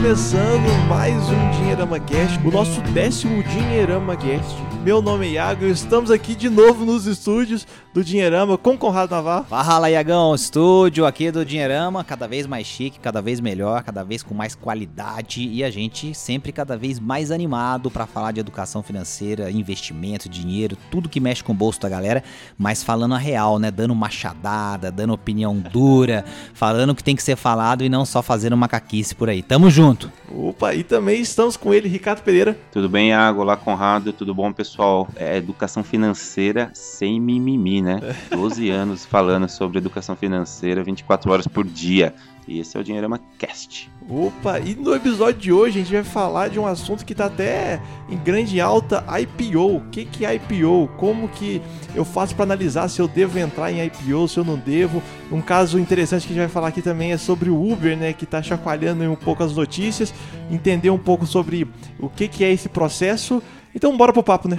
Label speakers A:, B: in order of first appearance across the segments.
A: começando mais um Dinheirama Cast, o nosso décimo Dinheirama Cast. Meu nome é Iago e estamos aqui de novo nos estúdios do Dinheirama com Conrado Navarro.
B: Fala, Iagão, estúdio aqui do Dinheirama, cada vez mais chique, cada vez melhor, cada vez com mais qualidade e a gente sempre cada vez mais animado para falar de educação financeira, investimento, dinheiro, tudo que mexe com o bolso da galera, mas falando a real, né? Dando machadada, dando opinião dura, falando o que tem que ser falado e não só fazendo macaquice por aí. Tamo junto.
A: Opa, e também estamos com ele, Ricardo Pereira.
C: Tudo bem, Iago? Olá, Conrado. Tudo bom, pessoal? É educação financeira sem mimimi, né? 12 anos falando sobre educação financeira 24 horas por dia. E esse é o Dinheirama Cast.
A: Opa, e no episódio de hoje a gente vai falar de um assunto que tá até em grande alta, IPO. O que que é IPO? Como que eu faço para analisar se eu devo entrar em IPO, se eu não devo? Um caso interessante que a gente vai falar aqui também é sobre o Uber, né, que tá chacoalhando um pouco as notícias, entender um pouco sobre o que que é esse processo. Então bora pro papo, né?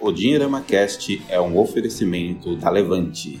D: O Dinheirama Cast é um oferecimento da Levante.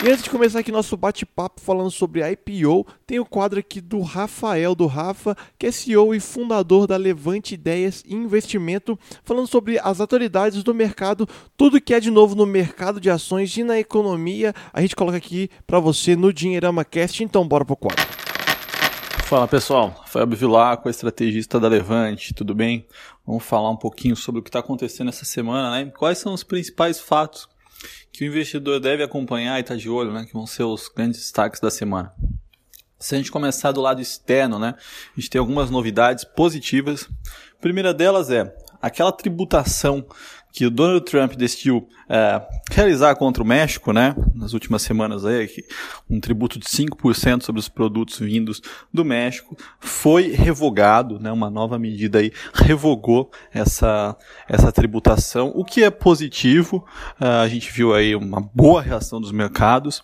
A: E antes de começar aqui nosso bate-papo falando sobre IPO, tem o quadro aqui do Rafael, do Rafa, que é CEO e fundador da Levante Ideias e Investimento, falando sobre as autoridades do mercado, tudo que é de novo no mercado de ações e na economia, a gente coloca aqui para você no Dinheirama Cast, então bora pro quadro.
E: Fala pessoal, Rafael Bivilaco, estrategista da Levante, tudo bem? Vamos falar um pouquinho sobre o que está acontecendo essa semana, né? Quais são os principais fatos que o investidor deve acompanhar e estar tá de olho, né? Que vão ser os grandes destaques da semana. Se a gente começar do lado externo, né? A gente tem algumas novidades positivas. A primeira delas é aquela tributação que o Donald Trump decidiu é, realizar contra o México, né, nas últimas semanas aí, um tributo de 5% sobre os produtos vindos do México, foi revogado, né, uma nova medida aí revogou essa, essa tributação, o que é positivo, uh, a gente viu aí uma boa reação dos mercados,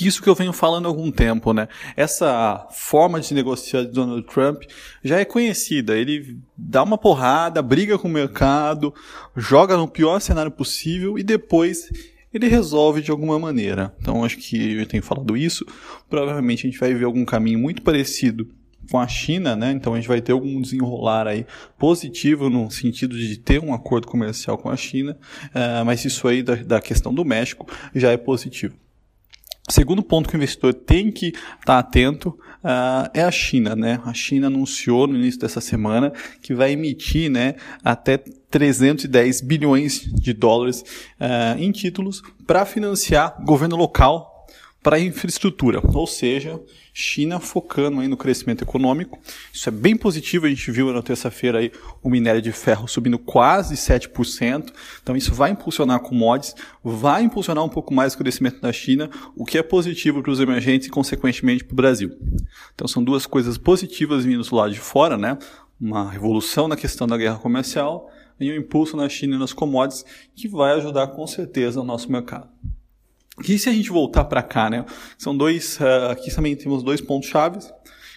E: isso que eu venho falando há algum tempo, né? Essa forma de negociar de Donald Trump já é conhecida. Ele dá uma porrada, briga com o mercado, joga no pior cenário possível e depois ele resolve de alguma maneira. Então acho que eu tenho falado isso. Provavelmente a gente vai ver algum caminho muito parecido com a China, né? Então a gente vai ter algum desenrolar aí positivo no sentido de ter um acordo comercial com a China, uh, mas isso aí da, da questão do México já é positivo. Segundo ponto que o investidor tem que estar tá atento uh, é a China, né? A China anunciou no início dessa semana que vai emitir, né, até 310 bilhões de dólares uh, em títulos para financiar governo local para infraestrutura, ou seja, China focando aí no crescimento econômico. Isso é bem positivo, a gente viu na terça-feira aí o minério de ferro subindo quase 7%. Então isso vai impulsionar commodities, vai impulsionar um pouco mais o crescimento da China, o que é positivo para os emergentes e consequentemente para o Brasil. Então são duas coisas positivas vindo do lado de fora, né? Uma revolução na questão da guerra comercial e um impulso na China e nas commodities que vai ajudar com certeza o nosso mercado. E se a gente voltar para cá, né? São dois. Uh, aqui também temos dois pontos chaves.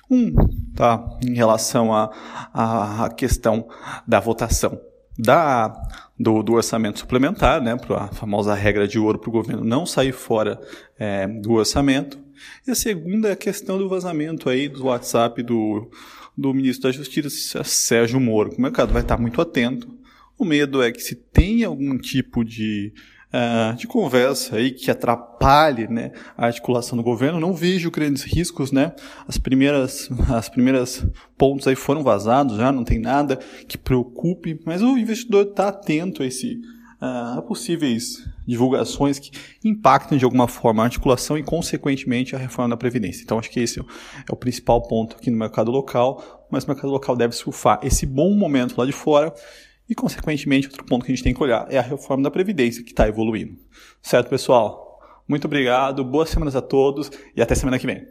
E: Um, tá, em relação à a, a, questão da votação da, do, do orçamento suplementar, né? Para a famosa regra de ouro para o governo não sair fora é, do orçamento. E a segunda é a questão do vazamento aí do WhatsApp do, do ministro da Justiça, Sérgio Moro. O mercado vai estar muito atento. O medo é que se tem algum tipo de uh, de conversa aí que atrapalhe né, a articulação do governo. Não vejo grandes riscos, né? As primeiras, as primeiras pontos aí foram vazados já, não tem nada que preocupe, mas o investidor está atento a esse a possíveis divulgações que impactam de alguma forma a articulação e, consequentemente, a reforma da Previdência. Então, acho que esse é o principal ponto aqui no mercado local, mas o mercado local deve surfar esse bom momento lá de fora E, consequentemente, outro ponto que a gente tem que olhar é a reforma da Previdência, que está evoluindo. Certo, pessoal? Muito obrigado, boas semanas a todos e até semana que vem.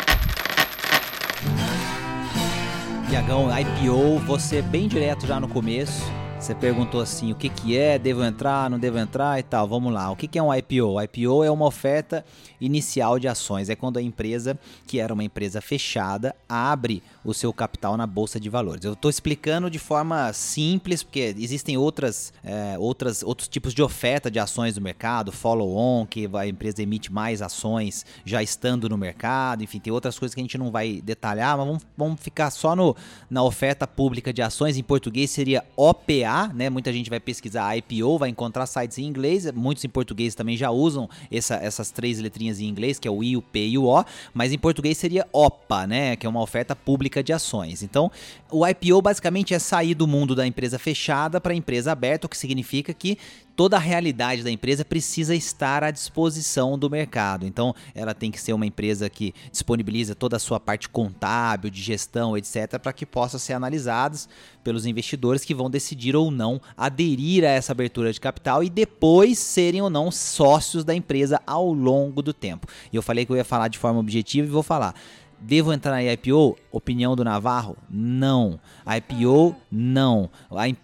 B: Iagão, IPO, você bem direto já no começo. Você perguntou assim, o que que é, devo entrar, não devo entrar e tal. Vamos lá, o que que é um IPO? IPO é uma oferta inicial de ações. É quando a empresa, que era uma empresa fechada, abre o seu capital na bolsa de valores. Eu estou explicando de forma simples, porque existem outras, é, outras, outros tipos de oferta de ações no mercado, follow-on, que a empresa emite mais ações já estando no mercado, enfim, tem outras coisas que a gente não vai detalhar, mas vamos, vamos ficar só no, na oferta pública de ações. Em português seria OPA, né? Muita gente vai pesquisar IPO, vai encontrar sites em inglês, muitos em português também já usam essa, essas três letrinhas em inglês, que é o I, o P e o O, mas em português seria OPA, né? Que é uma oferta pública de ações. Então, o IPO basicamente é sair do mundo da empresa fechada para a empresa aberta, o que significa que toda a realidade da empresa precisa estar à disposição do mercado. Então, ela tem que ser uma empresa que disponibiliza toda a sua parte contábil, de gestão, etc., para que possa ser analisadas pelos investidores que vão decidir ou não aderir a essa abertura de capital e depois serem ou não sócios da empresa ao longo do tempo. E eu falei que eu ia falar de forma objetiva e vou falar. Devo entrar em IPO? Opinião do Navarro? Não. IPO? Não.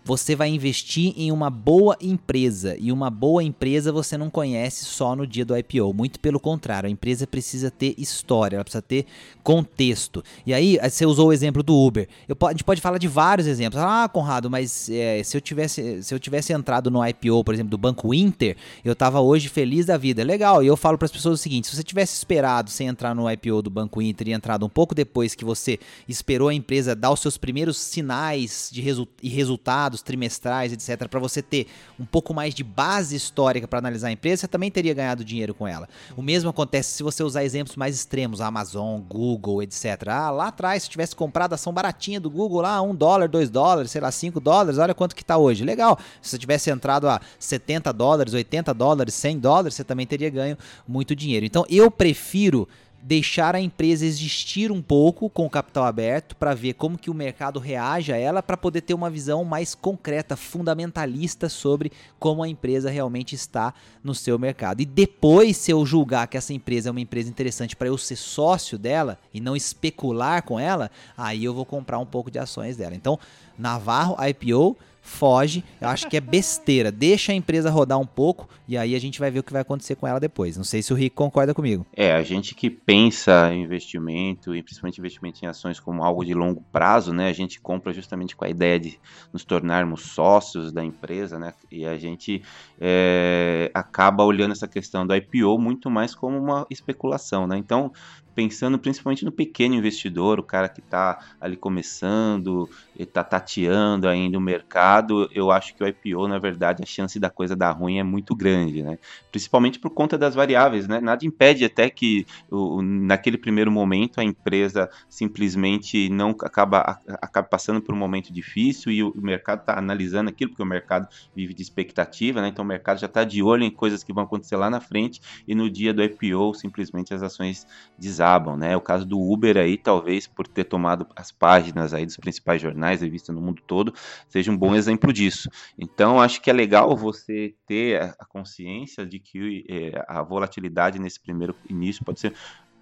B: Você vai investir em uma boa empresa. E uma boa empresa você não conhece só no dia do IPO. Muito pelo contrário, a empresa precisa ter história, ela precisa ter contexto. E aí, você usou o exemplo do Uber. Eu, a gente pode falar de vários exemplos. Ah, Conrado, mas é, se, eu tivesse, se eu tivesse entrado no IPO, por exemplo, do Banco Inter, eu tava hoje feliz da vida. Legal. E eu falo para as pessoas o seguinte: se você tivesse esperado sem entrar no IPO do Banco Inter e entrado um pouco depois que você esperou a empresa dar os seus primeiros sinais de resu e resultados trimestrais, etc., para você ter um pouco mais de base histórica para analisar a empresa, você também teria ganhado dinheiro com ela. O mesmo acontece se você usar exemplos mais extremos, Amazon, Google, etc. Ah, lá atrás, se tivesse comprado a ação baratinha do Google lá, um dólar, dois dólares, sei lá, cinco dólares, olha quanto que está hoje. Legal. Se você tivesse entrado a 70 dólares, 80 dólares, 100 dólares, você também teria ganho muito dinheiro. Então, eu prefiro deixar a empresa existir um pouco com o capital aberto para ver como que o mercado reage a ela para poder ter uma visão mais concreta, fundamentalista sobre como a empresa realmente está no seu mercado. E depois, se eu julgar que essa empresa é uma empresa interessante para eu ser sócio dela e não especular com ela, aí eu vou comprar um pouco de ações dela. Então, Navarro IPO foge. Eu acho que é besteira. Deixa a empresa rodar um pouco e aí a gente vai ver o que vai acontecer com ela depois. Não sei se o Rick concorda comigo.
C: É, a gente que pensa em investimento, e principalmente investimento em ações como algo de longo prazo, né? A gente compra justamente com a ideia de nos tornarmos sócios da empresa, né? E a gente é, acaba olhando essa questão do IPO muito mais como uma especulação, né? Então, pensando principalmente no pequeno investidor, o cara que está ali começando, está tateando ainda o mercado, eu acho que o IPO, na verdade, a chance da coisa dar ruim é muito grande, né? Principalmente por conta das variáveis, né? Nada impede até que o, naquele primeiro momento a empresa simplesmente não acaba, acaba passando por um momento difícil e o, o mercado está analisando aquilo, porque o mercado vive de expectativa, né? Então o mercado já está de olho em coisas que vão acontecer lá na frente e no dia do IPO simplesmente as ações desabam né? O caso do Uber aí, talvez por ter tomado as páginas aí dos principais jornais revistas no mundo todo, seja um bom exemplo disso. Então, acho que é legal você ter a consciência de que é, a volatilidade nesse primeiro início pode ser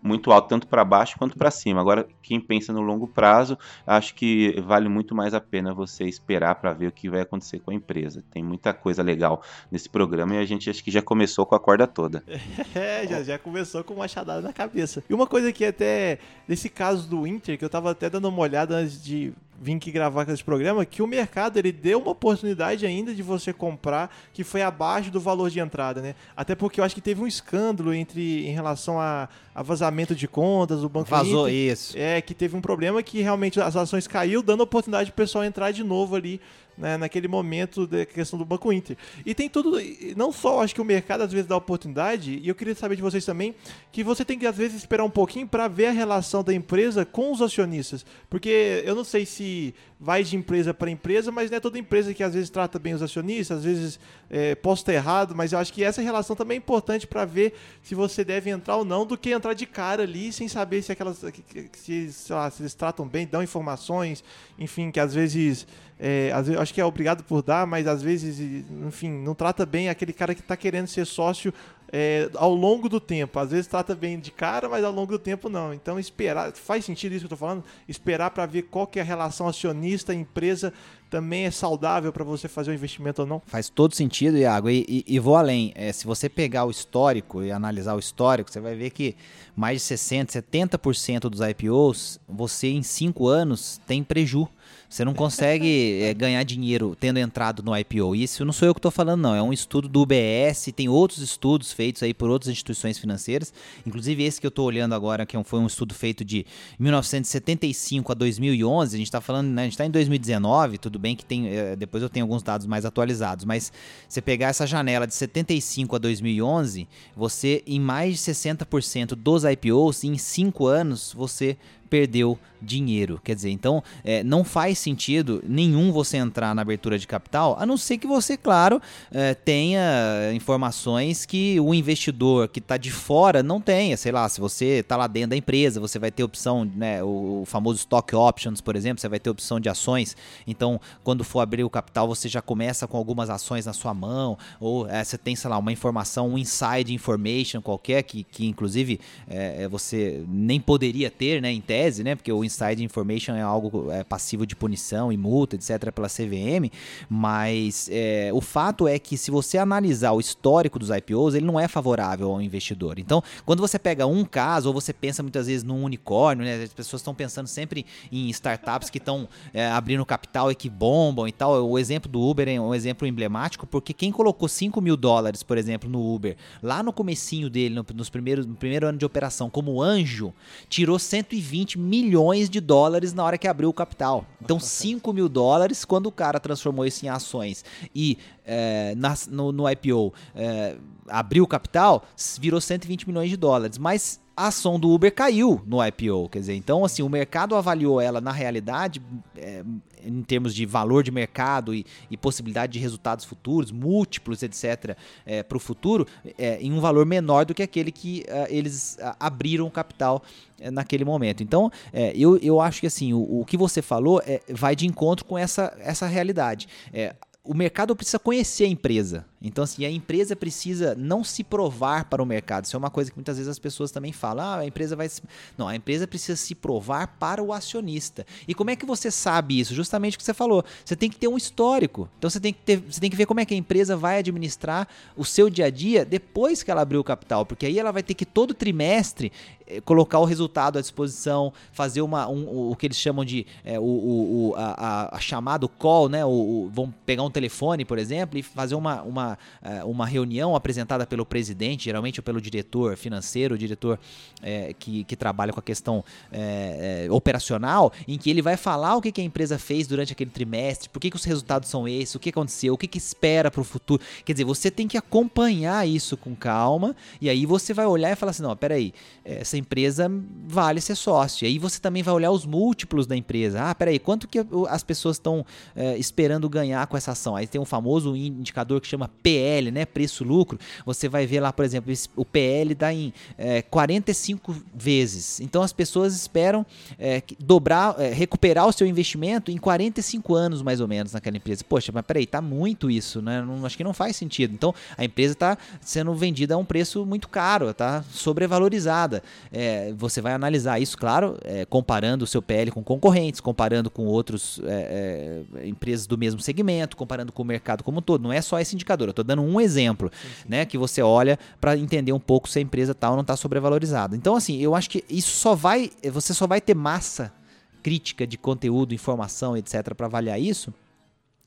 C: muito alto, tanto para baixo quanto para cima. Agora, quem pensa no longo prazo, acho que vale muito mais a pena você esperar para ver o que vai acontecer com a empresa. Tem muita coisa legal nesse programa e a gente acho que já começou com a corda toda.
A: É, já, já começou com uma machadada na cabeça. E uma coisa que até, nesse caso do Inter, que eu tava até dando uma olhada antes de vim aqui gravar com esse programa, que o mercado ele deu uma oportunidade ainda de você comprar que foi abaixo do valor de entrada, né? Até porque eu acho que teve um escândalo entre em relação a, a vazamento de contas, o banco
B: Vazou
A: Inter,
B: isso.
A: É, que teve um problema que realmente as ações caiu, dando oportunidade pro pessoal entrar de novo ali né, naquele momento da questão do Banco Inter. E tem tudo, não só acho que o mercado às vezes dá oportunidade, e eu queria saber de vocês também, que você tem que às vezes esperar um pouquinho para ver a relação da empresa com os acionistas. Porque eu não sei se vai de empresa para empresa, mas não é toda empresa que às vezes trata bem os acionistas, às vezes é, errado, mas eu acho que essa relação também é importante para ver se você deve entrar ou não, do que entrar de cara ali sem saber se aquelas. se, lá, se eles tratam bem, dão informações, enfim, que às vezes. É, às vezes, acho que é obrigado por dar, mas às vezes, enfim, não trata bem aquele cara que está querendo ser sócio é, ao longo do tempo. Às vezes trata bem de cara, mas ao longo do tempo não. Então esperar, faz sentido isso que eu estou falando? Esperar para ver qual que é a relação acionista-empresa também é saudável para você fazer o um investimento ou não?
B: Faz todo sentido, Iago. E, e, e vou além. É, se você pegar o histórico e analisar o histórico, você vai ver que mais de 60%, 70% dos IPOs, você em 5 anos tem prejuízo. Você não consegue é, ganhar dinheiro tendo entrado no IPO. Isso não sou eu que estou falando, não. É um estudo do UBS, tem outros estudos feitos aí por outras instituições financeiras. Inclusive esse que eu estou olhando agora, que é foi um estudo feito de 1975 a 2011. A gente está falando, né, a gente está em 2019, tudo bem que tem. É, depois eu tenho alguns dados mais atualizados, mas você pegar essa janela de 75 a 2011, você, em mais de 60% dos IPOs, em 5 anos, você perdeu dinheiro. Quer dizer, então é, não faz sentido nenhum você entrar na abertura de capital, a não ser que você, claro, é, tenha informações que o investidor que está de fora não tenha. Sei lá, se você está lá dentro da empresa, você vai ter opção, né, o, o, famoso stock options, por exemplo, você vai ter opção de ações. Então, quando for abrir o capital, você já começa com algumas ações na sua mão, ou é, você tem, sei lá, uma informação, um inside information qualquer, que, que inclusive é, é, você nem poderia ter, né, em tese né? Porque o inside information é algo é, passivo de punição e multa, etc., pela CVM. Mas é, o fato é que se você analisar o histórico dos IPOs, ele não é favorável ao investidor. Então, quando você pega um caso, ou você pensa muitas vezes num unicórnio, né? As pessoas estão pensando sempre em startups que estão é, abrindo capital e que bombam e tal. O exemplo do Uber é um exemplo emblemático, porque quem colocou 5 mil dólares, por exemplo, no Uber, lá no comecinho dele, no, nos primeiros, no primeiro ano de operação, como anjo, tirou 120 20 milhões de dólares na hora que abriu o capital. Então, 5 mil dólares, quando o cara transformou isso em ações e é, na, no, no, IPO é, abriu o capital, virou 120 milhões de dólares. Mas a ação do Uber caiu no IPO, quer dizer, então assim, o mercado avaliou ela na realidade é, em termos de valor de mercado e, e, possibilidade de resultados futuros, múltiplos, etc., é, para o futuro, é, em um valor menor do que aquele que é, eles abriram o capital naquele momento. Então, eu, eu acho que assim, o, o que você falou vai de encontro com essa, essa realidade. o mercado precisa conhecer a empresa. Então, assim, a empresa precisa não se provar para o mercado. Isso é uma coisa que muitas vezes as pessoas também falam. Ah, a empresa vai. Não, a empresa precisa se provar para o acionista. E como é que você sabe isso? Justamente o que você falou. Você tem que ter um histórico. Então você tem que ter, você tem que ver como é que a empresa vai administrar o seu dia a dia depois que ela abriu o capital. Porque aí ela vai ter que todo trimestre eh, colocar o resultado à disposição, fazer uma, um, o que eles chamam de é, o, o, a, a, chamado call, né? O, o, vão pegar um telefone, por exemplo, e fazer uma, uma eh, uma, reunião apresentada pelo presidente, geralmente ou pelo diretor financeiro, o diretor é, que, que trabalha com a questão é, é, operacional, em que ele vai falar o que, que, a empresa fez durante aquele trimestre, por que, que os resultados são esses, o que aconteceu, o que, que espera para o futuro. Quer dizer, você tem que acompanhar isso com calma e aí você vai olhar e falar assim: não, peraí, essa empresa vale ser sócio. E aí você também vai olhar os múltiplos da empresa. Ah, peraí, quanto que as pessoas estão esperando ganhar com essa ação? Aí tem um famoso indicador que chama PL, né, preço-lucro, você vai ver lá, por exemplo, o PL dá em é, 45 vezes. Então as pessoas esperam é, dobrar, é, recuperar o seu investimento em 45 anos mais ou menos naquela empresa. Poxa, mas peraí, tá muito isso, né? Não, acho que não faz sentido. Então a empresa está sendo vendida a um preço muito caro, tá sobrevalorizada. É, você vai analisar isso, claro, é, comparando o seu PL com concorrentes, comparando com outros é, empresas do mesmo segmento, comparando com o mercado como um todo. Não é só esse indicador. Eu estou dando um exemplo, sim, sim. né? Que você olha para entender um pouco se a empresa tal tá não está sobrevalorizada. Então, assim, eu acho que isso só vai, você só vai ter massa crítica de conteúdo, informação, etc, para avaliar isso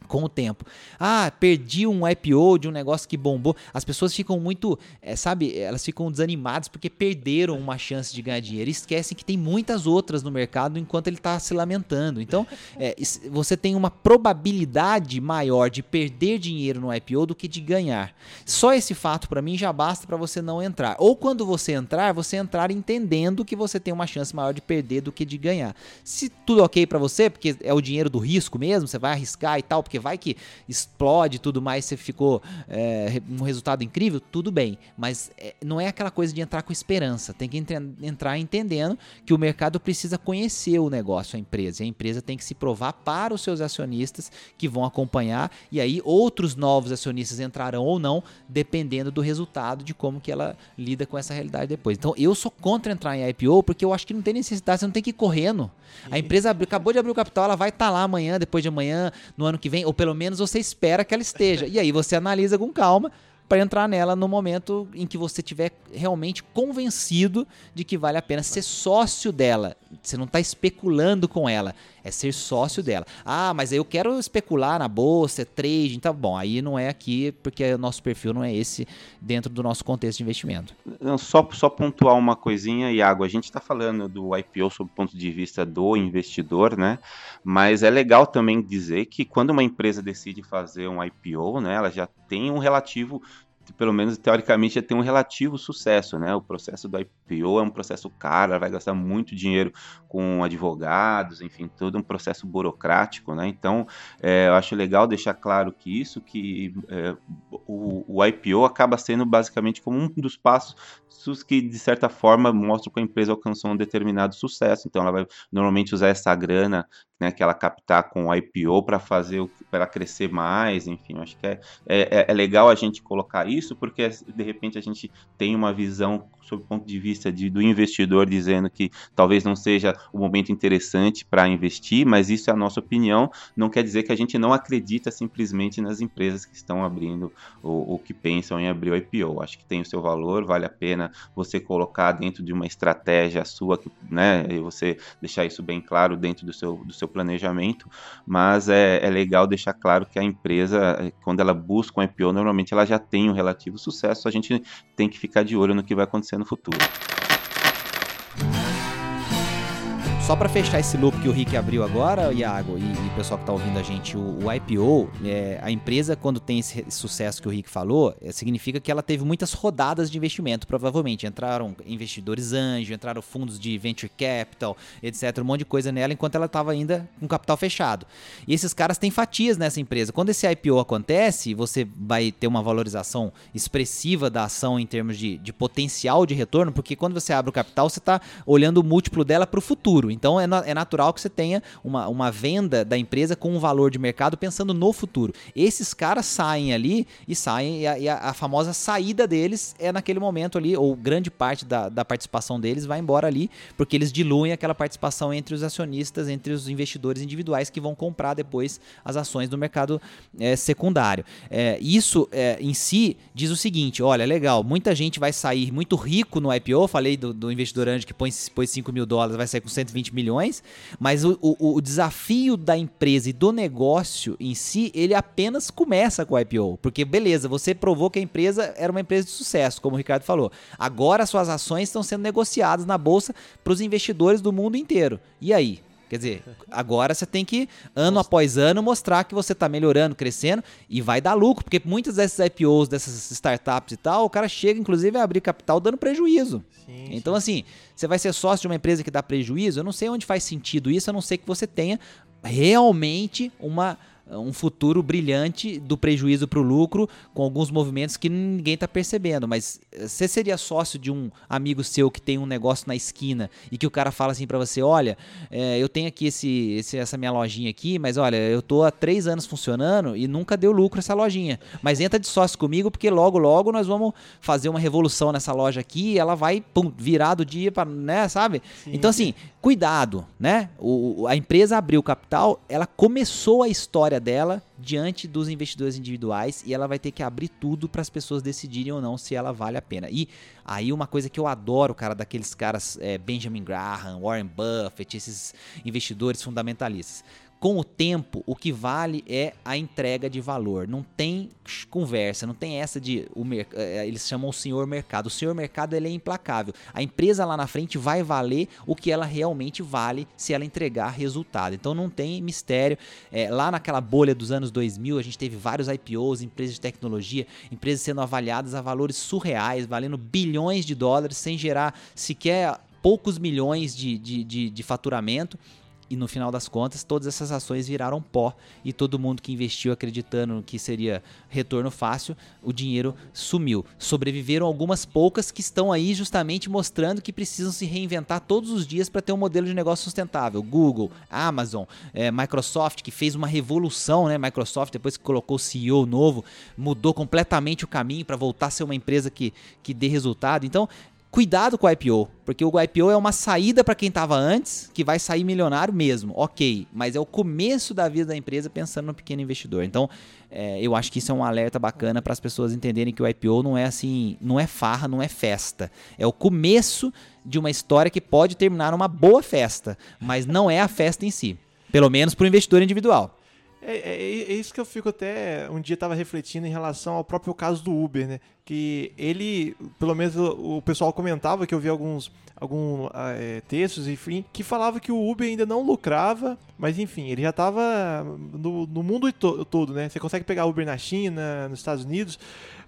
B: com o tempo. Ah, perdi um IPO de um negócio que bombou. As pessoas ficam muito, é, sabe, elas ficam desanimadas porque perderam uma chance de ganhar dinheiro. Esquecem que tem muitas outras no mercado enquanto ele está se lamentando. Então, é, você tem uma probabilidade maior de perder dinheiro no IPO do que de ganhar. Só esse fato para mim já basta para você não entrar. Ou quando você entrar, você entrar entendendo que você tem uma chance maior de perder do que de ganhar. Se tudo ok para você, porque é o dinheiro do risco mesmo, você vai arriscar e tal, porque vai que explode tudo mais, você ficou é, um resultado incrível, tudo bem. Mas é, não é aquela coisa de entrar com esperança. Tem que entrar entendendo que o mercado precisa conhecer o negócio, a empresa. E a empresa tem que se provar para os seus acionistas que vão acompanhar. E aí outros novos acionistas entrarão ou não, dependendo do resultado de como que ela lida com essa realidade depois. Então eu sou contra entrar em IPO porque eu acho que não tem necessidade, você não tem que ir correndo. A empresa acabou de abrir o capital, ela vai estar tá lá amanhã, depois de amanhã, no ano que vem, ou pelo menos você espera que ela esteja. E aí você analisa com calma para entrar nela no momento em que você tiver realmente convencido de que vale a pena ser sócio dela. Você não está especulando com ela, é ser sócio dela. Ah, mas eu quero especular na bolsa, é trade, então bom, aí não é aqui porque o nosso perfil não é esse dentro do nosso contexto de investimento.
C: Não, só, só pontuar uma coisinha, Iago, a gente está falando do IPO sob o ponto de vista do investidor, né? Mas é legal também dizer que quando uma empresa decide fazer um IPO, né, ela já tem um relativo pelo menos teoricamente, já tem um relativo sucesso, né? O processo do IPO é um processo caro, vai gastar muito dinheiro com advogados, enfim, todo um processo burocrático, né? Então, é, eu acho legal deixar claro que isso, que é, o, o, IPO acaba sendo basicamente como um dos passos que, de certa forma, mostram que a empresa alcançou um determinado sucesso. Então, ela vai normalmente usar essa grana né, que ela captar com o IPO para fazer para crescer mais, enfim, acho que é, é, é, legal a gente colocar isso porque de repente a gente tem uma visão sob o ponto de vista de, do investidor dizendo que talvez não seja o momento interessante para investir, mas isso é a nossa opinião, não quer dizer que a gente não acredita simplesmente nas empresas que estão abrindo ou, ou que pensam em abrir o IPO. Acho que tem o seu valor, vale a pena você colocar dentro de uma estratégia sua, né, e você deixar isso bem claro dentro do seu, do seu planejamento, mas é, é legal deixar claro que a empresa, quando ela busca um IPO, normalmente ela já tem um relativo sucesso, a gente tem que ficar de olho no que vai acontecer no futuro.
B: Só para fechar esse loop que o Rick abriu agora, Iago, e, e o pessoal que está ouvindo a gente, o, o IPO, é, a empresa, quando tem esse sucesso que o Rick falou, é, significa que ela teve muitas rodadas de investimento, provavelmente. Entraram investidores anjo, entraram fundos de venture capital, etc. Um monte de coisa nela, enquanto ela estava ainda com capital fechado. E esses caras têm fatias nessa empresa. Quando esse IPO acontece, você vai ter uma valorização expressiva da ação em termos de, de potencial de retorno, porque quando você abre o capital, você está olhando o múltiplo dela para o futuro. Então é, é natural que você tenha uma, uma venda da empresa com um valor de mercado pensando no futuro. Esses caras saem ali e saem, e a, e a, famosa saída deles é naquele momento ali, ou grande parte da, da participação deles vai embora ali, porque eles diluem aquela participação entre os acionistas, entre os investidores individuais que vão comprar depois as ações do mercado é, secundário. É, isso é, em si diz o seguinte: olha, legal, muita gente vai sair muito rico no IPO. Falei do, do investidor anjo que põe, põe 5 mil dólares, vai sair com 120 20 milhões, mas o, o, o, desafio da empresa e do negócio em si, ele apenas começa com o IPO. Porque, beleza, você provou que a empresa era uma empresa de sucesso, como o Ricardo falou. Agora suas ações estão sendo negociadas na bolsa para os investidores do mundo inteiro. E aí? Quer dizer, agora você tem que, ano após ano, mostrar que você está melhorando, crescendo e vai dar lucro, porque muitas dessas IPOs, dessas startups e tal, o cara chega, inclusive, a abrir capital dando prejuízo. Sim, então, sim. assim, você vai ser sócio de uma empresa que dá prejuízo, eu não sei onde faz sentido isso, a não ser que você tenha realmente uma um futuro brilhante do prejuízo para o lucro, com alguns movimentos que ninguém está percebendo. Mas eh, você seria sócio de um amigo seu que tem um negócio na esquina e que o cara fala assim para você: olha, é, eu tenho aqui esse, esse, essa minha lojinha aqui, mas olha, eu tô há três anos funcionando e nunca deu lucro essa lojinha. Mas entra de sócio comigo porque logo, logo nós vamos fazer uma revolução nessa loja aqui e ela vai pum, virar do dia para, né, sabe? Sim, então assim, cuidado, né? O, a empresa abriu capital, ela começou a história dela diante dos investidores individuais e ela vai ter que abrir tudo para as pessoas decidirem ou não se ela vale a pena. E aí uma coisa que eu adoro, cara, daqueles caras é, Benjamin Graham, Warren Buffett, esses investidores fundamentalistas. Com o tempo, o que vale é a entrega de valor. Não tem conversa, não tem essa de o eh, eles chamam o senhor mercado. O senhor mercado ele é implacável. A empresa lá na frente vai valer o que ela realmente vale se ela entregar resultado. Então não tem mistério. É, lá naquela bolha dos anos 2000, a gente teve vários IPOs, empresas de tecnologia, empresas sendo avaliadas a valores surreais, valendo bilhões de dólares, sem gerar sequer poucos milhões de, de, de, de faturamento e no final das contas, todas essas ações viraram pó e todo mundo que investiu acreditando que seria retorno fácil, o dinheiro sumiu. Sobreviveram algumas poucas que estão aí justamente mostrando que precisam se reinventar todos os dias para ter um modelo de negócio sustentável. Google, Amazon, é, Microsoft, que fez uma revolução, né? Microsoft, depois que colocou o CEO novo, mudou completamente o caminho para voltar a ser uma empresa que, que dê resultado. Então, Cuidado com o IPO, porque o IPO é uma saída para quem estava antes, que vai sair milionário mesmo, ok, mas é o começo da vida da empresa pensando no pequeno investidor. Então, é, eu acho que isso é um alerta bacana para as pessoas entenderem que o IPO não é assim, não é farra, não é festa. É o começo de uma história que pode terminar numa boa festa, mas não é a festa em si, pelo menos para o investidor individual.
A: É, é, é, isso que eu fico até. Um dia estava refletindo em relação ao próprio caso do Uber, né? Que ele, pelo menos o, pessoal comentava que eu vi alguns, alguns ah, é, textos, enfim, que falava que o Uber ainda não lucrava, mas enfim, ele já estava no, no mundo to todo, né? Você consegue pegar Uber na China, nos Estados Unidos,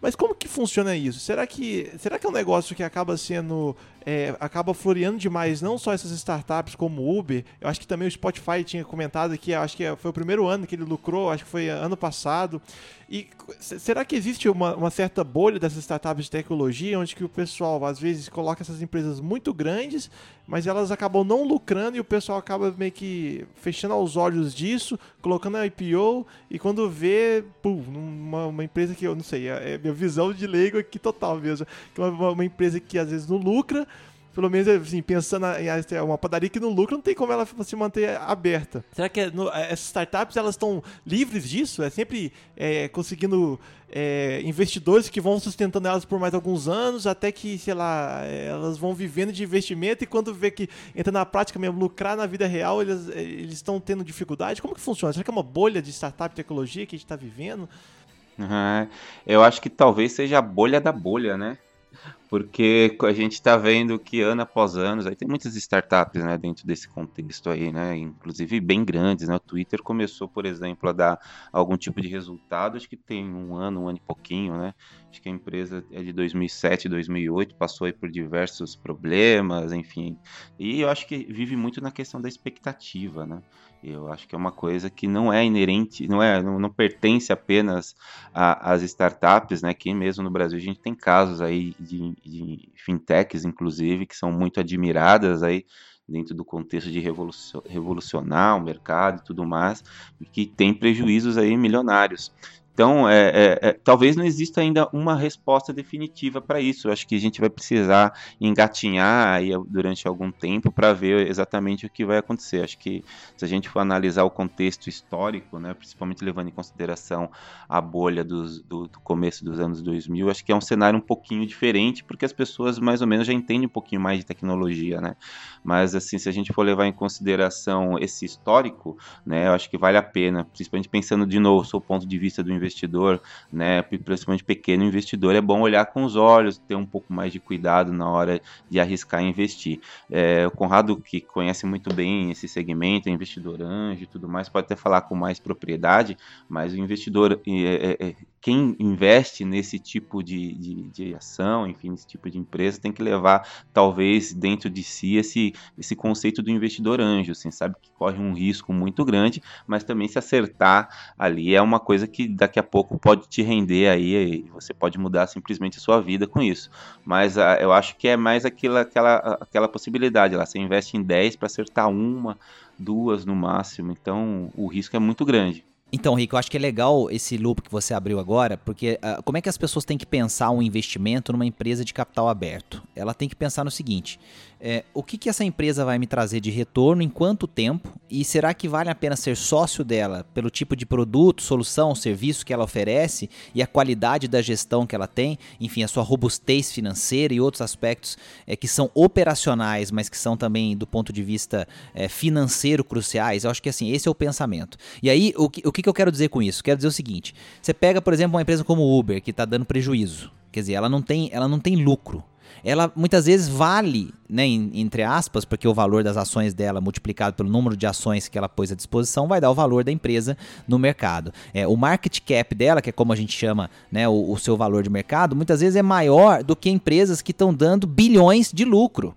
A: mas como que funciona isso? Será que, será que é um negócio que acaba sendo. É, acaba floreando demais não só essas startups como o Uber? Eu acho que também o Spotify tinha comentado que acho que foi o primeiro ano que ele lucrou, acho que foi ano passado. E será que existe uma, uma, certa bolha dessas startups de tecnologia, onde que o pessoal às vezes coloca essas empresas muito grandes, mas elas acabam não lucrando e o pessoal acaba meio que fechando os olhos disso, colocando a IPO e quando vê, pum, uma, uma empresa que eu não sei, é, é minha visão de leigo aqui total mesmo, que é uma, uma empresa que às vezes não lucra, pelo menos assim, pensando em uma padaria que não lucra, não tem como ela se manter aberta. Será que é, essas startups elas estão livres disso? É sempre é, conseguindo é, investidores que vão sustentando elas por mais alguns anos, até que, sei lá, elas vão vivendo de investimento e quando vê que entra na prática mesmo, lucrar na vida real, eles estão tendo dificuldade. Como que funciona? Será que é uma bolha de startup tecnologia que a gente está vivendo?
C: Uhum. Eu acho que talvez seja a bolha da bolha, né? Porque a gente está vendo que ano após ano, aí tem muitas startups né, dentro desse contexto aí, né, inclusive bem grandes, né, o Twitter começou, por exemplo, a dar algum tipo de resultado, acho que tem um ano, um ano e pouquinho, né, acho que a empresa é de 2007, 2008, passou aí por diversos problemas, enfim, e eu acho que vive muito na questão da expectativa, né, eu acho que é uma coisa que não é inerente, não é, não, não pertence apenas às startups, né? Que mesmo no Brasil a gente tem casos aí de, de fintechs, inclusive, que são muito admiradas aí dentro do contexto de revolucionar o mercado e tudo mais, que tem prejuízos aí milionários. Então, é, é, é, talvez não exista ainda uma resposta definitiva para isso. Eu acho que a gente vai precisar engatinhar aí durante algum tempo para ver exatamente o que vai acontecer. Acho que se a gente for analisar o contexto histórico, né, principalmente levando em consideração a bolha dos, do, do, começo dos anos 2000, acho que é um cenário um pouquinho diferente, porque as pessoas mais ou menos já entendem um pouquinho mais de tecnologia, né? Mas assim, se a gente for levar em consideração esse histórico, né, eu acho que vale a pena, principalmente pensando de novo, do ponto de vista do investidor investidor, né, principalmente pequeno investidor, é bom olhar com os olhos, ter um pouco mais de cuidado na hora de arriscar e investir. É, o Conrado, que conhece muito bem esse segmento, é investidor anjo e tudo mais, pode até falar com mais propriedade, mas o investidor é, é, é quem investe nesse tipo de, de, de, ação, enfim, nesse tipo de empresa, tem que levar, talvez, dentro de si esse, esse conceito do investidor anjo, assim, sabe? Que corre um risco muito grande, mas também se acertar ali é uma coisa que daqui a pouco pode te render aí, e você pode mudar simplesmente a sua vida com isso. Mas a, ah, eu acho que é mais aquela, aquela, aquela possibilidade lá, você investe em 10 para acertar uma, duas no máximo, então o risco é muito grande.
B: Então, Rico, eu acho que é legal esse loop que você abriu agora, porque uh, como é que as pessoas têm que pensar um investimento numa empresa de capital aberto? Ela tem que pensar no seguinte: é, o que, que essa empresa vai me trazer de retorno em quanto tempo? E será que vale a pena ser sócio dela pelo tipo de produto, solução, serviço que ela oferece e a qualidade da gestão que ela tem, enfim, a sua robustez financeira e outros aspectos é, que são operacionais, mas que são também do ponto de vista é, financeiro cruciais? Eu acho que assim, esse é o pensamento. E aí, o que, o que eu quero dizer com isso? Quero dizer o seguinte: você pega, por exemplo, uma empresa como o Uber, que está dando prejuízo. Quer dizer, ela não tem, ela não tem lucro ela muitas vezes vale, né, entre aspas, porque o valor das ações dela multiplicado pelo número de ações que ela pôs à disposição vai dar o valor da empresa no mercado. É, o market cap dela, que é como a gente chama né, o, o seu valor de mercado, muitas vezes é maior do que empresas que estão dando bilhões de lucro.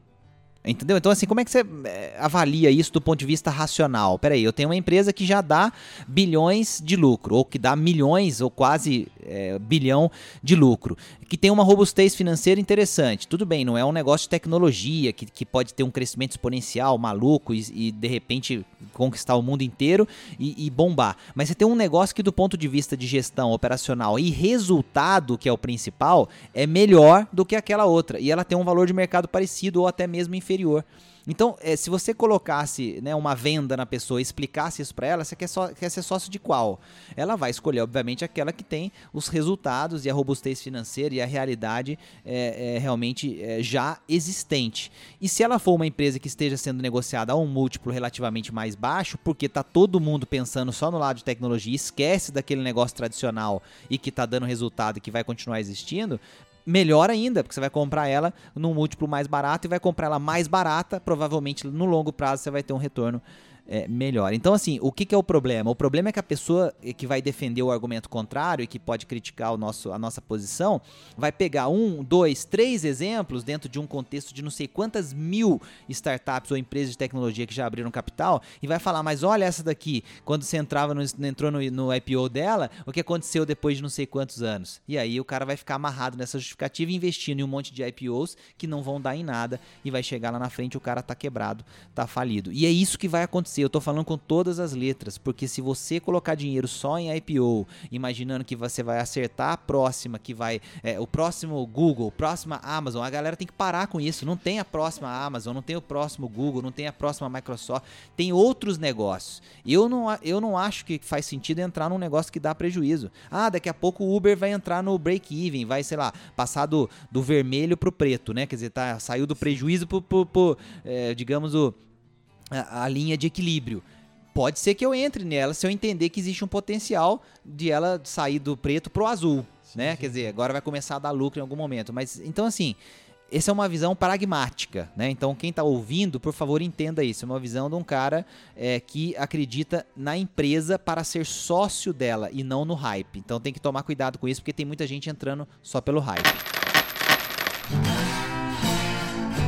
B: Entendeu? Então, assim, como é que você eh, avalia isso do ponto de vista racional? Peraí, eu tenho uma empresa que já dá bilhões de lucro, ou que dá milhões, ou quase é, bilhão de lucro, que tem uma robustez financeira interessante. Tudo bem, não é um negócio de tecnologia que, que pode ter um crescimento exponencial, maluco, e, e de repente conquistar o mundo inteiro e, e, bombar. Mas você tem um negócio que, do ponto de vista de gestão operacional e resultado, que é o principal, é melhor do que aquela outra. E ela tem um valor de mercado parecido ou até mesmo inferior inferior. Então, é, se você colocasse né, uma venda na pessoa e explicasse isso para ela, você quer, só, quer ser sócio de qual? Ela vai escolher, obviamente, aquela que tem os resultados e a robustez financeira e a realidade é, é, realmente já existente. E se ela for uma empresa que esteja sendo negociada a um múltiplo relativamente mais baixo, porque está todo mundo pensando só no lado de tecnologia, esquece daquele negócio tradicional e que está dando resultado e que vai continuar existindo, melhor ainda, porque você vai comprar ela num múltiplo mais barato e vai comprar ela mais barata, provavelmente no longo prazo você vai ter um retorno é, melhor. Então, assim, o que, que, é o problema? O problema é que a pessoa que vai defender o argumento contrário e que pode criticar o nosso, a nossa posição vai pegar um, dois, três exemplos dentro de um contexto de não sei quantas mil startups ou empresas de tecnologia que já abriram capital e vai falar, mas olha essa daqui, quando você entrava no, entrou no, no IPO dela, o que aconteceu depois de não sei quantos anos? E aí o cara vai ficar amarrado nessa justificativa investindo em um monte de IPOs que não vão dar em nada e vai chegar lá na frente o cara tá quebrado, tá falido. E é isso que vai acontecer acontecer. Eu estou falando com todas as letras, porque se você colocar dinheiro só em IPO, imaginando que você vai acertar a próxima, que vai é, o próximo Google, próxima Amazon, a galera tem que parar com isso. Não tem a próxima Amazon, não tem o próximo Google, não tem a próxima Microsoft, tem outros negócios. Eu não, eu não acho que faz sentido entrar num negócio que dá prejuízo. Ah, daqui a pouco o Uber vai entrar no break-even, vai, sei lá, passar do, do vermelho pro preto, né? Quer dizer, tá, saiu do prejuízo pro, pro, pro é, digamos, o a, a linha de equilíbrio. Pode ser que eu entre nela se eu entender que existe um potencial de ela sair do preto pro azul, sim, né? Sim. Quer dizer, agora vai começar a dar lucro em algum momento. Mas então assim, essa é uma visão pragmática, né? Então quem está ouvindo, por favor, entenda isso. É uma visão de um cara é, que acredita na empresa para ser sócio dela e não no hype. Então tem que tomar cuidado com isso porque tem muita gente entrando só pelo hype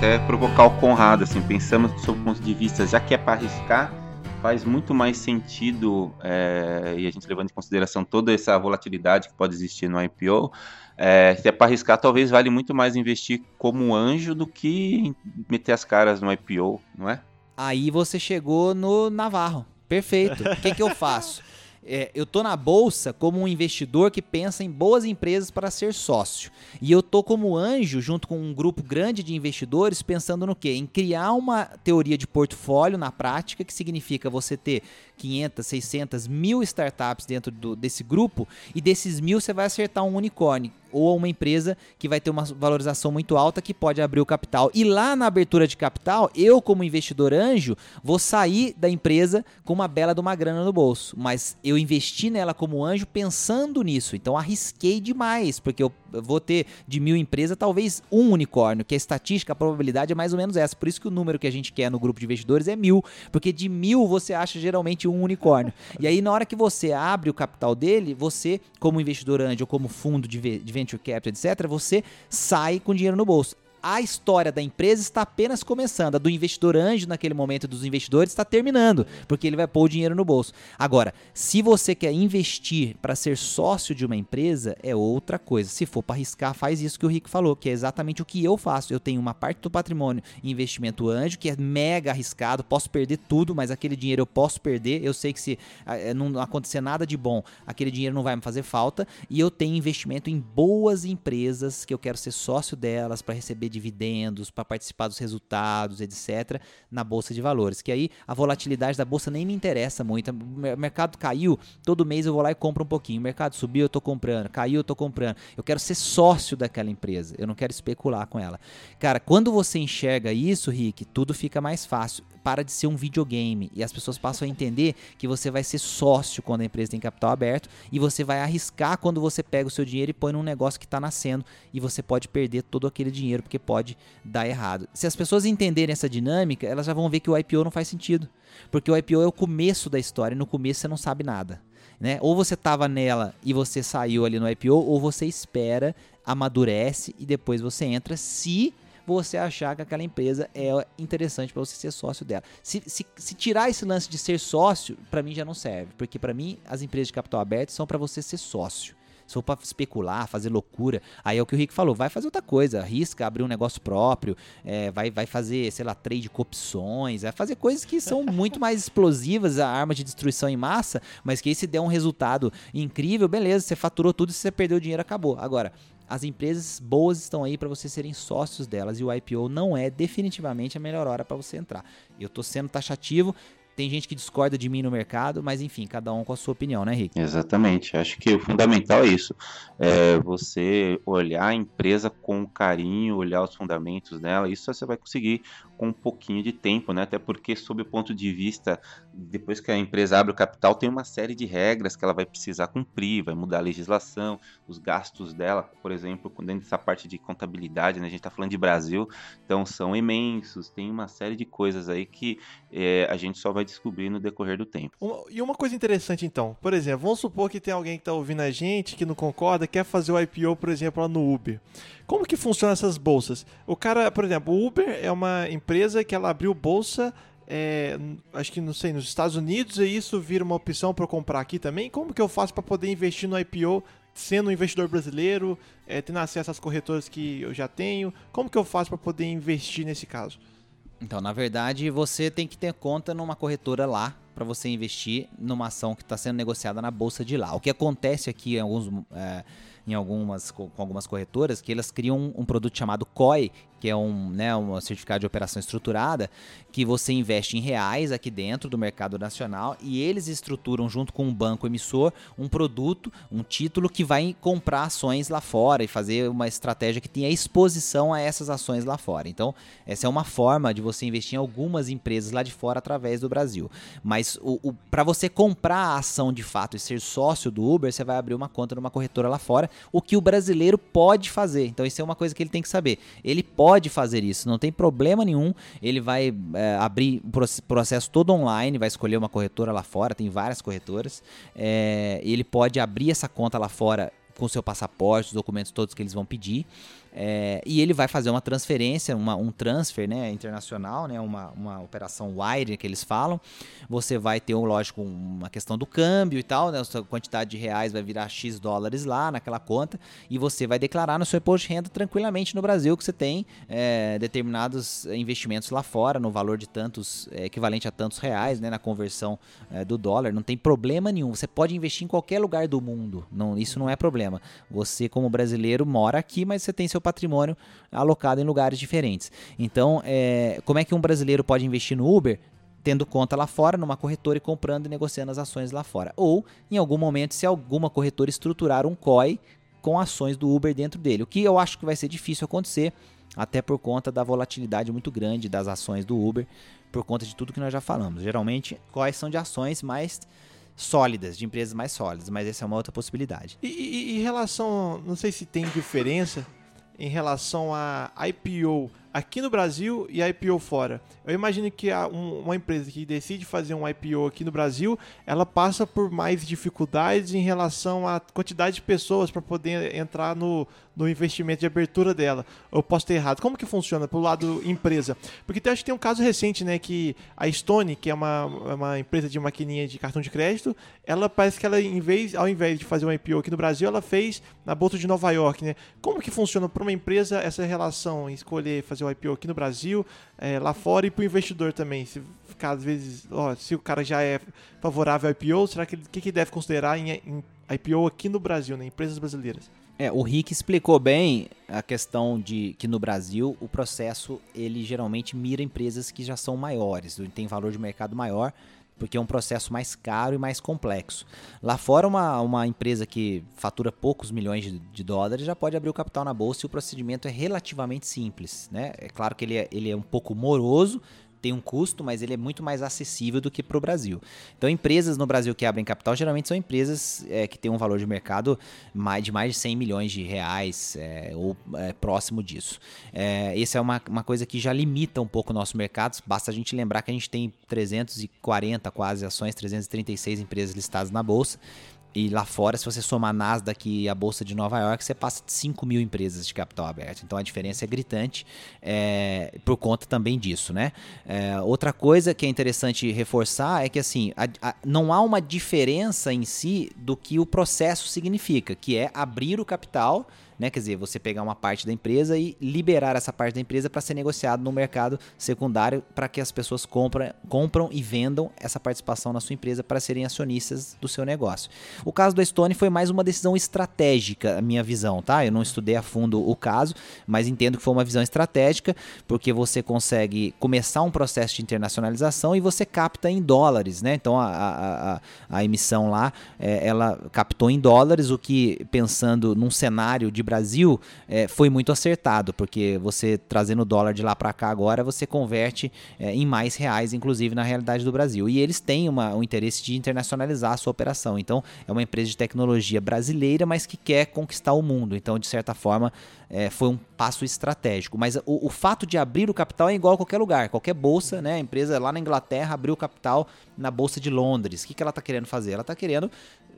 C: até provocar o Conrado, assim, pensando sob o ponto de vista, já que é para arriscar, faz muito mais sentido, é, e a gente levando em consideração toda essa volatilidade que pode existir no IPO, é, se é para arriscar, talvez vale muito mais investir como anjo do que meter as caras no IPO, não é?
B: Aí você chegou no Navarro. Perfeito. O que, que eu faço? É, eu tô na bolsa como um investidor que pensa em boas empresas para ser sócio. E eu tô como anjo junto com um grupo grande de investidores pensando no quê? Em criar uma teoria de portfólio na prática, que significa você ter 500, 600, mil startups dentro do, desse grupo e desses mil você vai acertar um unicórnio ou uma empresa que vai ter uma valorização muito alta que pode abrir o capital. E lá na abertura de capital, eu como investidor anjo, vou sair da empresa com uma bela de uma grana no bolso, mas eu investi nela como anjo pensando nisso, então arrisquei demais, porque eu vou ter de mil empresas talvez um unicórnio, que a estatística, a probabilidade é mais ou menos essa, por isso que o número que a gente quer no grupo de investidores é mil, porque de mil você acha geralmente um unicórnio. E aí na hora que você abre o capital dele, você como investidor anjo ou como fundo de venture capital, etc., você sai com dinheiro no bolso. A história da empresa está apenas começando. A do investidor anjo, naquele momento dos investidores, está terminando, porque ele vai pôr o dinheiro no bolso. Agora, se você quer investir para ser sócio de uma empresa, é outra coisa. Se for para arriscar, faz isso que o Rico falou, que é exatamente o que eu faço. Eu tenho uma parte do patrimônio em investimento anjo, que é mega arriscado, posso perder tudo, mas aquele dinheiro eu posso perder. Eu sei que se eh, não acontecer nada de bom, aquele dinheiro não vai me fazer falta. E eu tenho investimento em boas empresas que eu quero ser sócio delas para receber dividendos, para participar dos resultados, etc., na bolsa de valores. Que aí a volatilidade da bolsa nem me interessa muito. O mercado caiu, todo mês eu vou lá e compro um pouquinho. O mercado subiu, eu estou comprando. Caiu, eu estou comprando. Eu quero ser sócio daquela empresa. Eu não quero especular com ela. Cara, quando você enxerga isso, Rick, tudo fica mais fácil. Para de ser um videogame e as pessoas passam a entender que você vai ser sócio quando a empresa tem capital aberto e você vai arriscar quando você pega o seu dinheiro e põe num negócio que está nascendo e você pode perder todo aquele dinheiro porque pode dar errado. Se as pessoas entenderem essa dinâmica, elas já vão ver que o IPO não faz sentido. Porque o IPO é o começo da história, e no começo você não sabe nada. Né? Ou você estava nela e você saiu ali no IPO, ou você espera, amadurece e depois você entra se você achar que aquela empresa é interessante para você ser sócio dela. Se, se, se, tirar esse lance de ser sócio, para mim já não serve, porque para mim as empresas de capital aberto são para você ser sócio. Se for pra especular, fazer loucura, aí é o que o Rick falou, vai fazer outra coisa, arrisca abrir um negócio próprio, é, vai, vai fazer, sei lá, trade com opções, vai fazer coisas que são muito mais explosivas, a arma de destruição em massa, mas que aí se der um resultado incrível, beleza, você faturou tudo, se você perdeu o dinheiro, acabou. Agora, as empresas boas estão aí para você serem sócios delas e o IPO não é definitivamente a melhor hora para você entrar. Eu estou sendo taxativo, tem gente que discorda de mim no mercado, mas enfim, cada um com a sua opinião, né, Rick?
C: Exatamente. Acho que o fundamental é isso. É você olhar a empresa com carinho, olhar os fundamentos dela. Isso você vai conseguir com um pouquinho de tempo, né? Até porque, sob o ponto de vista, depois que a empresa abre o capital, tem uma série de regras que ela vai precisar cumprir, vai mudar a legislação, os gastos dela, por exemplo, dentro dessa parte de contabilidade, né? A gente está falando de Brasil, então são imensos, tem uma série de coisas aí que é, a gente só vai descobrir no decorrer do tempo.
A: e uma coisa interessante, então, por exemplo, vamos supor que tem alguém que está ouvindo a gente que não concorda, quer fazer o IPO, por exemplo, lá no Uber. Como que funcionam essas bolsas? O cara, por exemplo, o Uber é uma empresa que ela abriu bolsa é, acho que não sei, nos Estados Unidos e isso vira uma opção para comprar aqui também. Como que eu faço para poder investir no IPO sendo um investidor brasileiro, é, tendo acesso às corretoras que eu já tenho? Como que eu faço para poder investir nesse caso?
B: Então, na verdade, você tem que ter conta numa corretora lá para você investir numa ação que está sendo negociada na bolsa de lá. O que acontece aqui em alguns é, em algumas, com algumas corretoras que elas criam um, produto chamado COI, que é um, né, um certificado de operação estruturada, que você investe em reais aqui dentro do mercado nacional e eles estruturam junto com um banco emissor um produto, um título que vai comprar ações lá fora e fazer uma estratégia que tenha exposição a essas ações lá fora. Então, essa é uma forma de você investir em algumas empresas lá de fora através do Brasil. Mas o, o para você comprar a ação de fato e ser sócio do Uber, você vai abrir uma conta numa corretora lá fora o que o brasileiro pode fazer. Então isso é uma coisa que ele tem que saber. Ele pode fazer isso, não tem problema nenhum. Ele vai é, abrir o processo todo online, vai escolher uma corretora lá fora, tem várias corretoras. É, ele pode abrir essa conta lá fora com seu passaporte, os documentos todos que eles vão pedir. É, e ele vai fazer uma transferência, uma, um transfer né, internacional, né, uma, uma operação wire que eles falam. Você vai ter, lógico, uma questão do câmbio e tal, né, a sua quantidade de reais vai virar X dólares lá naquela conta e você vai declarar no seu imposto de renda tranquilamente no Brasil que você tem é, determinados investimentos lá fora no valor de tantos, é, equivalente a tantos reais, né, na conversão é, do dólar. Não tem problema nenhum. Você pode investir em qualquer lugar do mundo. Não, isso não é problema. Você, como brasileiro, mora aqui, mas você tem seu patrimônio alocado em lugares diferentes. Então, é, como é que um brasileiro pode investir no Uber? Tendo conta lá fora, numa corretora e comprando e negociando as ações lá fora. Ou, em algum momento, se alguma corretora estruturar um COI com ações do Uber dentro dele. O que eu acho que vai ser difícil acontecer, até por conta da volatilidade muito grande das ações do Uber, por conta de tudo que nós já falamos. Geralmente, COIs são de ações mais sólidas, de empresas mais sólidas, mas essa é uma outra possibilidade.
A: E, e em relação, não sei se tem diferença em relação a IPO aqui no Brasil e IPO fora. Eu imagino que um, uma empresa que decide fazer um IPO aqui no Brasil, ela passa por mais dificuldades em relação à quantidade de pessoas para poder entrar no, no investimento de abertura dela. Eu posso ter errado. Como que funciona pro lado empresa? Porque acho que tem um caso recente, né, que a Stone, que é uma, uma empresa de maquininha de cartão de crédito, ela parece que ela, em vez, ao invés de fazer um IPO aqui no Brasil, ela fez na Bolsa de Nova York, né? Como que funciona para uma empresa essa relação escolher fazer o IPO aqui no Brasil, é, lá fora e para o investidor também? Se ficar, às vezes, ó, se o cara já é favorável ao IPO, será que o que, que deve considerar em, em IPO aqui no Brasil, né? Empresas brasileiras?
B: É, o Rick explicou bem a questão de que no Brasil o processo ele geralmente mira empresas que já são maiores, tem valor de mercado maior, porque é um processo mais caro e mais complexo. Lá fora, uma, uma empresa que fatura poucos milhões de, de, dólares já pode abrir o capital na bolsa e o procedimento é relativamente simples. Né? É claro que ele é, ele é um pouco moroso, tem um custo, mas ele é muito mais acessível do que para o Brasil. Então, empresas no Brasil que abrem capital geralmente são empresas é, que têm um valor de mercado de mais de 100 milhões de reais é, ou é, próximo disso. É, essa é uma, uma coisa que já limita um pouco o nosso mercado. Basta a gente lembrar que a gente tem 340 quase ações, 336 empresas listadas na bolsa. E lá fora, se você somar a Nasdaq e a Bolsa de Nova York, você passa de 5 mil empresas de capital aberto. Então a diferença é gritante é, por conta também disso, né? É, outra coisa que é interessante reforçar é que assim, a, a, não há uma diferença em si do que o processo significa, que é abrir o capital né? Quer dizer, você pegar uma parte da empresa e liberar essa parte da empresa para ser negociado no mercado secundário para que as pessoas compram, compram e vendam essa participação na sua empresa para serem acionistas do seu negócio. O caso do Stone foi mais uma decisão estratégica, a minha visão, tá? Eu não estudei a fundo o caso, mas entendo que foi uma visão estratégica, porque você consegue começar um processo de internacionalização e você capta em dólares, né? Então a, a, a, a emissão lá, é, ela captou em dólares, o que pensando num cenário de Brasil é, foi muito acertado, porque você trazendo o dólar de lá para cá agora, você converte é, em mais reais, inclusive na realidade do Brasil. E eles têm uma, um interesse de internacionalizar a sua operação. Então, é uma empresa de tecnologia brasileira, mas que quer conquistar o mundo. Então, de certa forma, é, foi um passo estratégico. Mas o, o, fato de abrir o capital é igual a qualquer lugar. Qualquer bolsa, né? A empresa lá na Inglaterra abriu o capital na Bolsa de Londres. O que, que ela está querendo fazer? Ela está querendo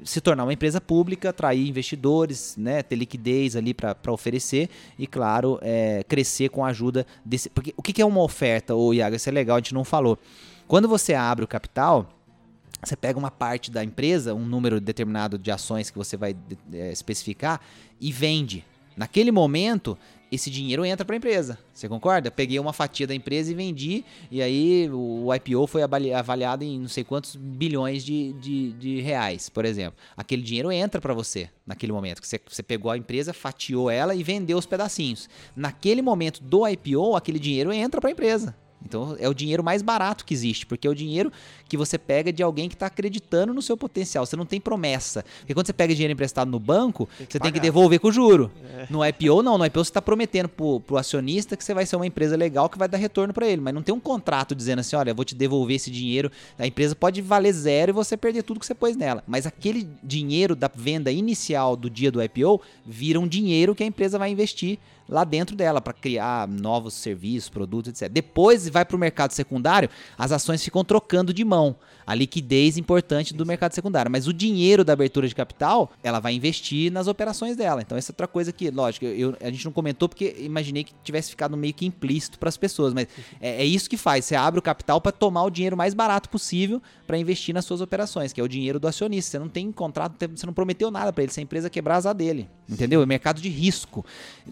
B: se tornar uma empresa pública, atrair investidores, né, ter liquidez ali para oferecer e, claro, é, crescer com a ajuda desse. Porque o que é uma oferta, ô Iago? Isso é legal, a gente não falou. Quando você abre o capital, você pega uma parte da empresa, um número determinado de ações que você vai é, especificar e vende. Naquele momento, esse dinheiro entra para a empresa. Você concorda? Peguei uma fatia da empresa e vendi, e aí o IPO foi avaliado em não sei quantos bilhões de, de, de reais, por exemplo. Aquele dinheiro entra para você naquele momento. Que você, você pegou a empresa, fatiou ela e vendeu os pedacinhos. Naquele momento do IPO, aquele dinheiro entra para a empresa. Então é o dinheiro mais barato que existe, porque é o dinheiro que você pega de alguém que está acreditando no seu potencial. Você não tem promessa. Porque quando você pega dinheiro emprestado no banco, tem você pagar. tem que devolver com juro. É. No IPO, não. No IPO você está prometendo pro, pro acionista que você vai ser uma empresa legal que vai dar retorno para ele. Mas não tem um contrato dizendo assim: olha, vou te devolver esse dinheiro. A empresa pode valer zero e você perder tudo que você pôs nela. Mas aquele dinheiro da venda inicial do dia do IPO vira um dinheiro que a empresa vai investir lá dentro dela para criar novos serviços, produtos, etc. Depois vai para o mercado secundário, as ações ficam trocando de mão. A liquidez importante do mercado secundário, mas o dinheiro da abertura de capital, ela vai investir nas operações dela. Então essa é outra coisa que, lógico, eu, a gente não comentou porque imaginei que tivesse ficado meio que implícito para as pessoas, mas é, é, isso que faz. Você abre o capital para tomar o dinheiro mais barato possível para investir nas suas operações, que é o dinheiro do acionista. Você não tem contrato, você não prometeu nada para ele, se a empresa quebrar azar dele, entendeu? É mercado de risco.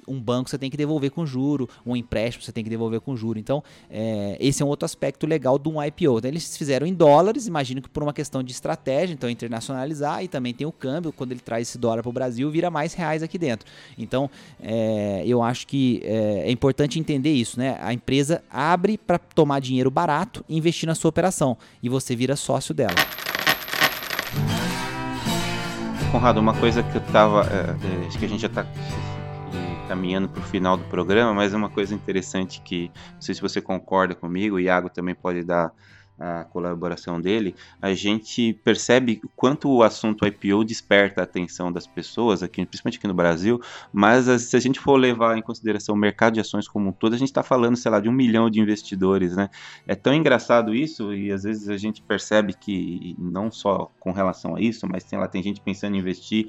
B: Um banco você tem que devolver com juro, um empréstimo você tem que devolver com juro. Então, é, esse é um outro aspecto legal de um IPO. Então, eles fizeram em dólares, imagino que por uma questão de estratégia, então internacionalizar e também tem o câmbio, quando ele traz esse dólar para o Brasil, vira mais reais aqui dentro. Então, é, eu acho que é, é, importante entender isso, né? A empresa abre para tomar dinheiro barato e investir na sua operação e você vira sócio dela.
C: Conrado, uma coisa que eu tava. É, é acho que a gente já está caminhando para o final do programa, mas é uma coisa interessante que não sei se você concorda comigo, o Iago também pode dar a colaboração dele, a gente percebe quanto o assunto IPO desperta a atenção das pessoas, aqui, principalmente aqui no Brasil, mas se a gente for levar em consideração o mercado de ações como um todo, a gente está falando, sei lá, de um milhão de investidores, né? É tão engraçado isso e às vezes a gente percebe que não só com relação a isso, mas sei lá, tem gente pensando em investir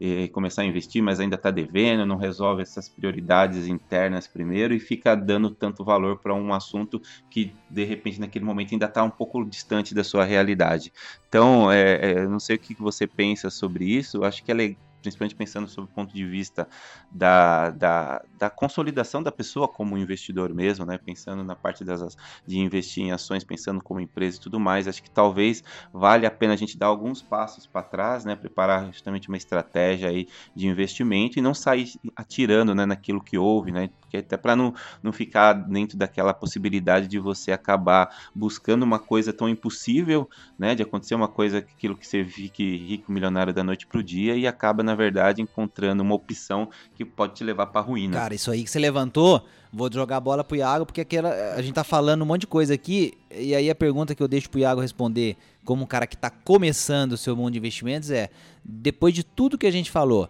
C: eh, começar a investir, mas ainda está devendo, não resolve essas prioridades internas primeiro e fica dando tanto valor para um assunto que de repente naquele momento ainda está um pouco distante da sua realidade. Então, é, é, não sei o que você pensa sobre isso, acho que é legal principalmente pensando sob o ponto de vista da, da, da, consolidação da pessoa como investidor mesmo, né? Pensando na parte das, de investir em ações, pensando como empresa e tudo mais, acho que talvez vale a pena a gente dar alguns passos para trás, né? Preparar justamente uma estratégia aí de investimento e não sair atirando né, naquilo que houve, né? Porque até para não, não ficar dentro daquela possibilidade de você acabar buscando uma coisa tão impossível, né? De acontecer uma coisa, aquilo que você fique rico, milionário da noite para o dia e acaba, na verdade, encontrando uma opção que pode te levar para ruína.
B: Cara, isso aí que você levantou, vou jogar a bola pro Iago, porque aquela, a gente tá falando um monte de coisa aqui, e aí a pergunta que eu deixo pro Iago responder, como um cara que tá começando o seu mundo de investimentos, é: depois de tudo que a gente falou,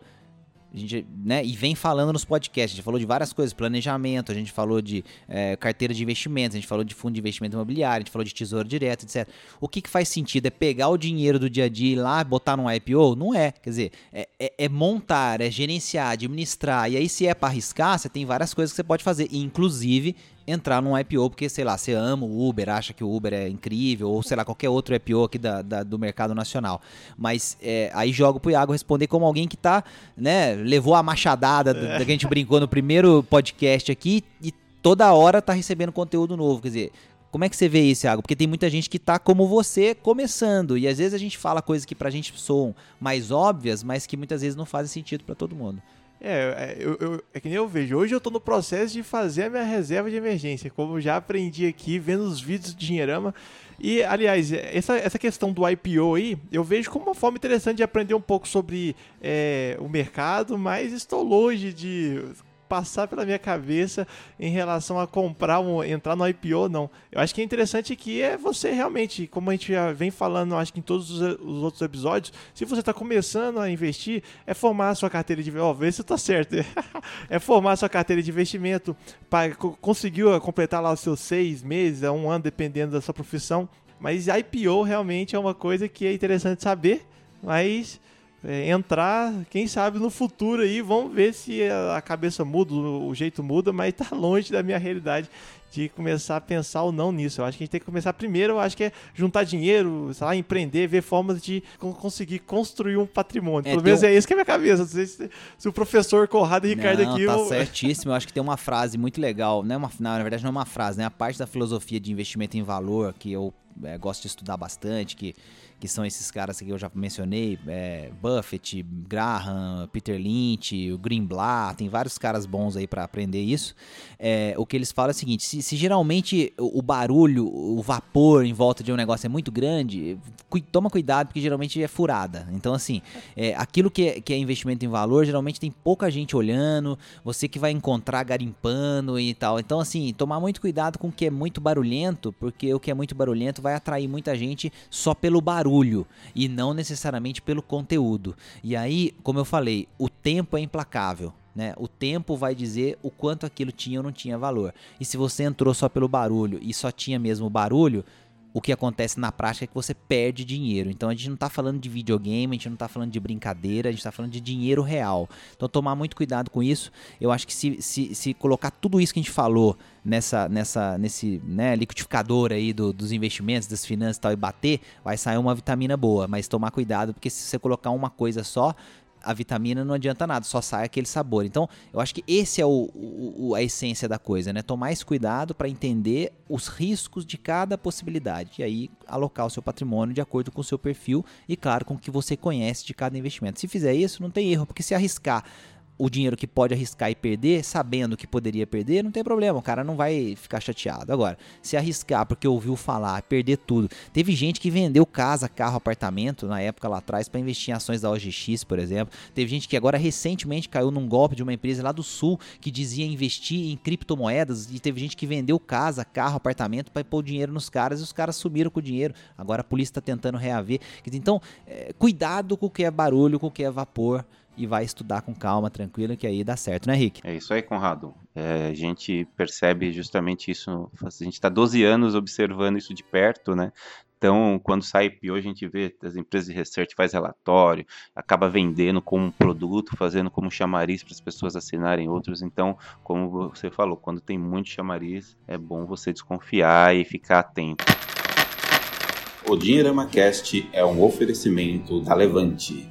B: a gente, né, e vem falando nos podcasts, a gente falou de várias coisas, planejamento, a gente falou de é, carteira de investimentos, a gente falou de fundo de investimento imobiliário, a gente falou de tesouro direto, etc. O que, que faz sentido? É pegar o dinheiro do dia a dia e ir lá botar num IPO? Não é. Quer dizer, é, é, é montar, é gerenciar, administrar. E aí, se é para arriscar, você tem várias coisas que você pode fazer, inclusive entrar num IPO, porque, sei lá, você ama o Uber, acha que o Uber é incrível, ou sei lá, qualquer outro IPO aqui da, da do mercado nacional. Mas é, aí jogo pro Iago responder como alguém que tá, né, levou a machadada é. da que a gente brincou no primeiro podcast aqui e toda hora tá recebendo conteúdo novo. Quer dizer, como é que você vê isso, Iago? Porque tem muita gente que tá como você, começando. E às vezes a gente fala coisas que pra gente soam mais óbvias, mas que muitas vezes não fazem sentido para todo mundo.
A: É, é, eu, eu, é que nem eu vejo. Hoje eu tô no processo de fazer a minha reserva de emergência, como já aprendi aqui, vendo os vídeos do Dinheirama. E, aliás, essa, essa questão do IPO aí, eu vejo como uma forma interessante de aprender um pouco sobre é, o mercado, mas estou longe de passar pela minha cabeça em relação a comprar um, entrar no IPO, não. Eu acho que é interessante que é você realmente, como a gente já vem falando, acho que em todos os, os outros episódios, se você está começando a investir, é formar a sua carteira de ó, oh, se está certo. é formar a sua carteira de investimento para conseguiu completar lá os seus seis meses, um ano, dependendo da sua profissão. Mas IPO realmente é uma coisa que é interessante saber, mas é, entrar, quem sabe no futuro aí, vamos ver se a cabeça muda, o jeito muda, mas tá longe da minha realidade de começar a pensar ou não nisso. Eu acho que a gente tem que começar primeiro, eu acho que é juntar dinheiro, sei lá, empreender, ver formas de conseguir construir um patrimônio. É, Pelo menos um... é isso que é a minha cabeça. Não sei se, se o professor Conrado e Ricardo
B: não,
A: aqui...
B: Tá
A: eu...
B: certíssimo. Eu acho que tem uma frase muito legal, não é uma, na verdade não é uma frase, né? A parte da filosofia de investimento em valor que eu é, gosto de estudar bastante, que que são esses caras que eu já mencionei, é, Buffett, Graham, Peter Lynch, o Greenblatt, tem vários caras bons aí para aprender isso. É, o que eles falam é o seguinte: se, se, geralmente o barulho, o vapor em volta de um negócio é muito grande, cu toma cuidado porque geralmente é furada. Então, assim, é, aquilo que é, que é investimento em valor, geralmente tem pouca gente olhando, você que vai encontrar garimpando e tal. Então, assim, tomar muito cuidado com o que é muito barulhento, porque o que é muito barulhento vai atrair muita gente só pelo barulho e não necessariamente pelo conteúdo. E aí, como eu falei, o tempo é implacável. Né? O tempo vai dizer o quanto aquilo tinha ou não tinha valor. E se você entrou só pelo barulho e só tinha mesmo barulho, o que acontece na prática é que você perde dinheiro. Então a gente não está falando de videogame, a gente não está falando de brincadeira, a gente está falando de dinheiro real. Então tomar muito cuidado com isso. Eu acho que se, se, se colocar tudo isso que a gente falou nessa, nessa, nesse né, liquidificador aí do, dos investimentos, das finanças e tal, e bater, vai sair uma vitamina boa. Mas tomar cuidado, porque se você colocar uma coisa só, a vitamina não adianta nada, só sai aquele sabor. Então, eu acho que esse é o, o a essência da coisa, né? Tomar esse cuidado para entender os riscos de cada possibilidade e aí alocar o seu patrimônio de acordo com o seu perfil e, claro, com o que você conhece de cada investimento. Se fizer isso, não tem erro, porque se arriscar o dinheiro que pode arriscar e perder, sabendo que poderia perder, não tem problema, o cara não vai ficar chateado. Agora, se arriscar porque ouviu falar, perder tudo. Teve gente que vendeu casa, carro, apartamento na época lá atrás para investir em ações da OGX, por exemplo. Teve gente que agora recentemente caiu num golpe de uma empresa lá do sul que dizia investir em criptomoedas e teve gente que vendeu casa, carro, apartamento para pôr dinheiro nos caras e os caras sumiram com o dinheiro. Agora a polícia está tentando reaver. Então, é, cuidado com o que é barulho, com o que é vapor e vai estudar com calma, tranquilo, que aí dá certo, né, Rick?
F: É isso aí, Conrado. É, a gente percebe justamente isso. A gente está 12 anos observando isso de perto, né? Então, quando sai IPO, a gente vê as empresas de research faz relatório, acaba vendendo como um produto, fazendo como chamariz para as pessoas assinarem outros. Então, como você falou, quando tem muito chamariz, é bom você desconfiar e ficar atento.
C: O Dinheirama Cast é um oferecimento da Levante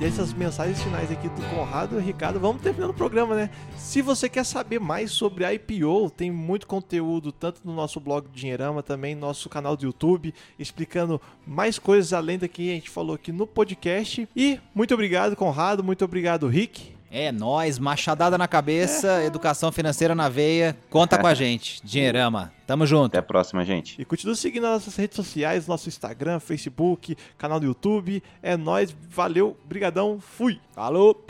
A: dessas mensagens finais aqui do Conrado e Ricardo, vamos terminando o programa, né? Se você quer saber mais sobre a IPO, tem muito conteúdo, tanto no nosso blog do Dinheirama, também no nosso canal do YouTube, explicando mais coisas além da que a gente falou aqui no podcast. E muito obrigado, Conrado, muito obrigado, Rick.
B: É nós, machadada na cabeça, educação financeira na veia. Conta com a gente, Dinheirama. Tamo junto.
F: Até a próxima, gente.
A: E continue seguindo as nossas redes sociais, nosso Instagram, Facebook, canal do YouTube. É nós, valeu, brigadão, fui.
B: Falou.